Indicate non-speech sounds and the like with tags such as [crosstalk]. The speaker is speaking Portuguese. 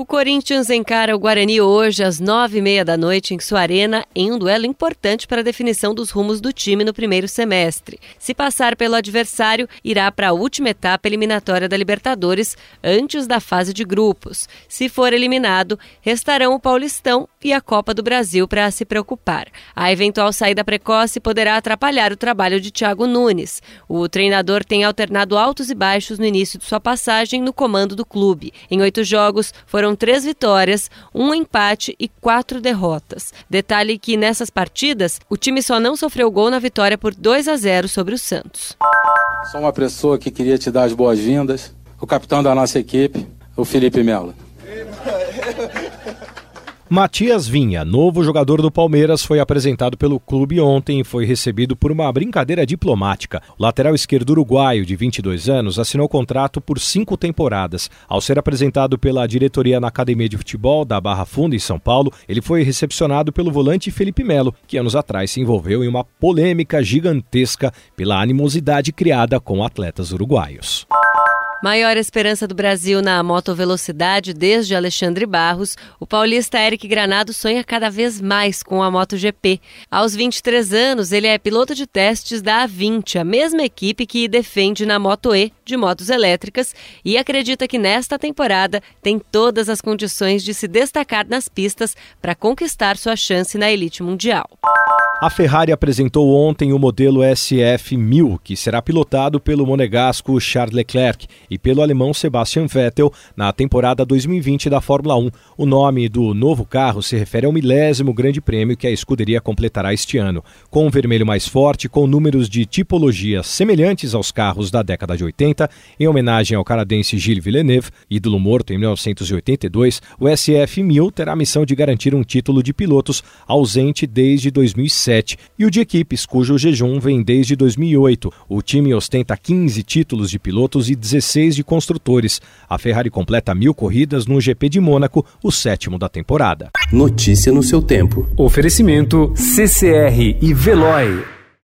O Corinthians encara o Guarani hoje às nove e meia da noite em sua arena em um duelo importante para a definição dos rumos do time no primeiro semestre. Se passar pelo adversário, irá para a última etapa eliminatória da Libertadores antes da fase de grupos. Se for eliminado, restarão o Paulistão e a Copa do Brasil para se preocupar. A eventual saída precoce poderá atrapalhar o trabalho de Thiago Nunes. O treinador tem alternado altos e baixos no início de sua passagem no comando do clube. Em oito jogos, foram foram três vitórias, um empate e quatro derrotas. Detalhe que nessas partidas, o time só não sofreu gol na vitória por 2 a 0 sobre o Santos. Só uma pessoa que queria te dar as boas-vindas, o capitão da nossa equipe, o Felipe Melo. [laughs] Matias Vinha, novo jogador do Palmeiras, foi apresentado pelo clube ontem e foi recebido por uma brincadeira diplomática. O lateral esquerdo uruguaio, de 22 anos, assinou contrato por cinco temporadas. Ao ser apresentado pela diretoria na Academia de Futebol da Barra Funda, em São Paulo, ele foi recepcionado pelo volante Felipe Melo, que anos atrás se envolveu em uma polêmica gigantesca pela animosidade criada com atletas uruguaios. Maior esperança do Brasil na motovelocidade desde Alexandre Barros, o paulista Eric Granado sonha cada vez mais com a MotoGP. Aos 23 anos, ele é piloto de testes da A20, a mesma equipe que defende na Moto E de motos elétricas, e acredita que nesta temporada tem todas as condições de se destacar nas pistas para conquistar sua chance na elite mundial. A Ferrari apresentou ontem o modelo SF1000, que será pilotado pelo monegasco Charles Leclerc e pelo alemão Sebastian Vettel na temporada 2020 da Fórmula 1. O nome do novo carro se refere ao milésimo grande prêmio que a escuderia completará este ano. Com um vermelho mais forte, com números de tipologia semelhantes aos carros da década de 80, em homenagem ao canadense Gilles Villeneuve, ídolo morto em 1982, o SF1000 terá a missão de garantir um título de pilotos ausente desde 2007 2007 e o de equipes, cujo jejum vem desde 2008. O time ostenta 15 títulos de pilotos e 16 de construtores. A Ferrari completa mil corridas no GP de Mônaco, o sétimo da temporada. Notícia no seu tempo. Oferecimento CCR e Veloy.